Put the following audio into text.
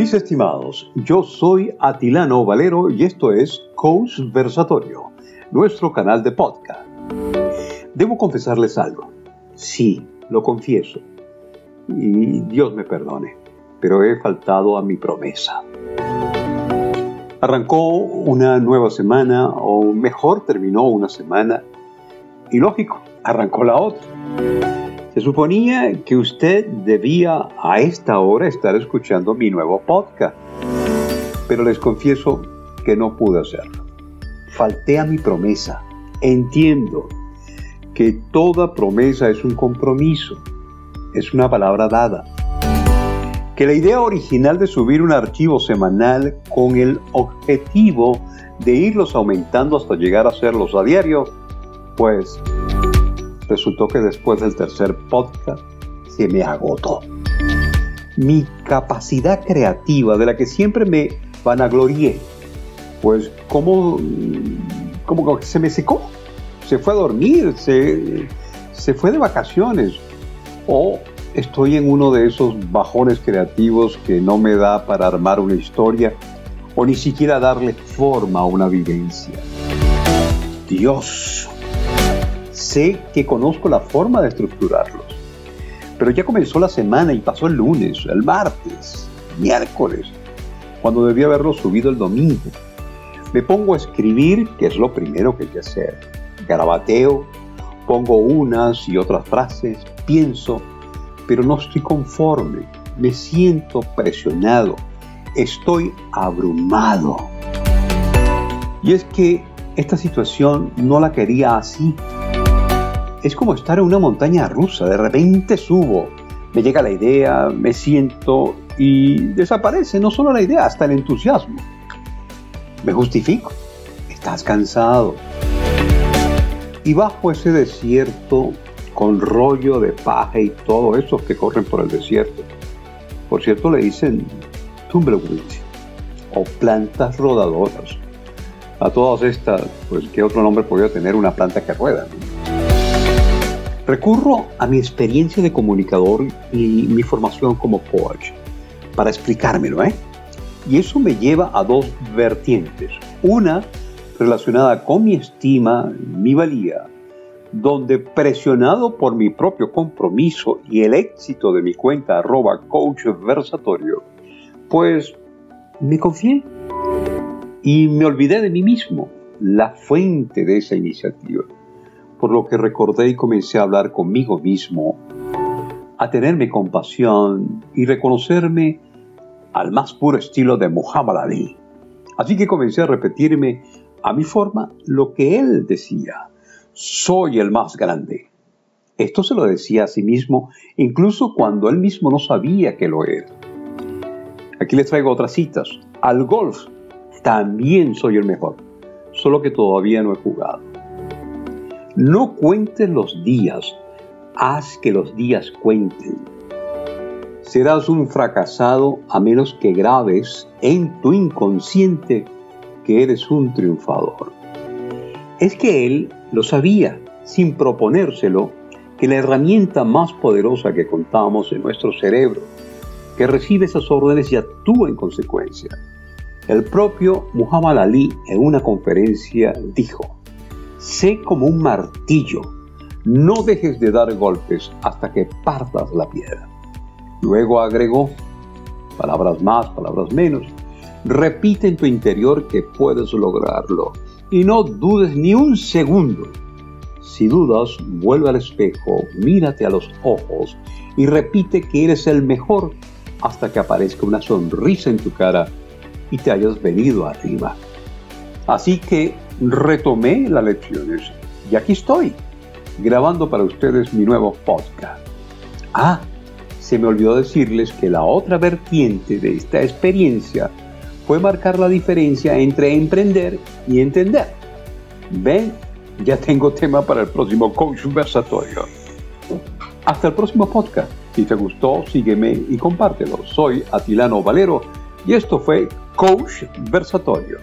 Mis estimados, yo soy Atilano Valero y esto es Coach Versatorio, nuestro canal de podcast. Debo confesarles algo. Sí, lo confieso. Y Dios me perdone, pero he faltado a mi promesa. Arrancó una nueva semana, o mejor terminó una semana, y lógico, arrancó la otra. Se suponía que usted debía a esta hora estar escuchando mi nuevo podcast, pero les confieso que no pude hacerlo. Falté a mi promesa. Entiendo que toda promesa es un compromiso, es una palabra dada. Que la idea original de subir un archivo semanal con el objetivo de irlos aumentando hasta llegar a hacerlos a diario, pues resultó que después del tercer podcast se me agotó. Mi capacidad creativa, de la que siempre me vanaglorié, pues como, como que se me secó. Se fue a dormir, se, se fue de vacaciones. O estoy en uno de esos bajones creativos que no me da para armar una historia o ni siquiera darle forma a una vivencia. Dios, Sé que conozco la forma de estructurarlos. Pero ya comenzó la semana y pasó el lunes, el martes, miércoles, cuando debía haberlo subido el domingo. Me pongo a escribir, que es lo primero que hay que hacer. Garabateo, pongo unas y otras frases, pienso, pero no estoy conforme. Me siento presionado. Estoy abrumado. Y es que esta situación no la quería así es como estar en una montaña rusa. De repente subo, me llega la idea, me siento y desaparece no solo la idea, hasta el entusiasmo. Me justifico. Estás cansado. Y bajo ese desierto, con rollo de paja y todo eso que corren por el desierto, por cierto le dicen tumbleweeds o plantas rodadoras. A todas estas, pues, ¿qué otro nombre podría tener una planta que rueda? Recurro a mi experiencia de comunicador y mi formación como coach para explicármelo, ¿eh? Y eso me lleva a dos vertientes. Una relacionada con mi estima, mi valía, donde presionado por mi propio compromiso y el éxito de mi cuenta arroba coach versatorio, pues me confié y me olvidé de mí mismo, la fuente de esa iniciativa por lo que recordé y comencé a hablar conmigo mismo, a tenerme compasión y reconocerme al más puro estilo de Muhammad Ali. Así que comencé a repetirme a mi forma lo que él decía, soy el más grande. Esto se lo decía a sí mismo incluso cuando él mismo no sabía que lo era. Aquí les traigo otras citas. Al golf también soy el mejor, solo que todavía no he jugado. No cuentes los días, haz que los días cuenten. Serás un fracasado a menos que grabes en tu inconsciente que eres un triunfador. Es que él lo sabía, sin proponérselo, que la herramienta más poderosa que contamos en nuestro cerebro, que recibe esas órdenes y actúa en consecuencia. El propio Muhammad Ali en una conferencia dijo, Sé como un martillo, no dejes de dar golpes hasta que partas la piedra. Luego agregó, palabras más, palabras menos, repite en tu interior que puedes lograrlo y no dudes ni un segundo. Si dudas, vuelve al espejo, mírate a los ojos y repite que eres el mejor hasta que aparezca una sonrisa en tu cara y te hayas venido arriba. Así que retomé las lecciones y aquí estoy, grabando para ustedes mi nuevo podcast. Ah, se me olvidó decirles que la otra vertiente de esta experiencia fue marcar la diferencia entre emprender y entender. Ven, ya tengo tema para el próximo coach versatorio. Hasta el próximo podcast. Si te gustó, sígueme y compártelo. Soy Atilano Valero y esto fue Coach Versatorio.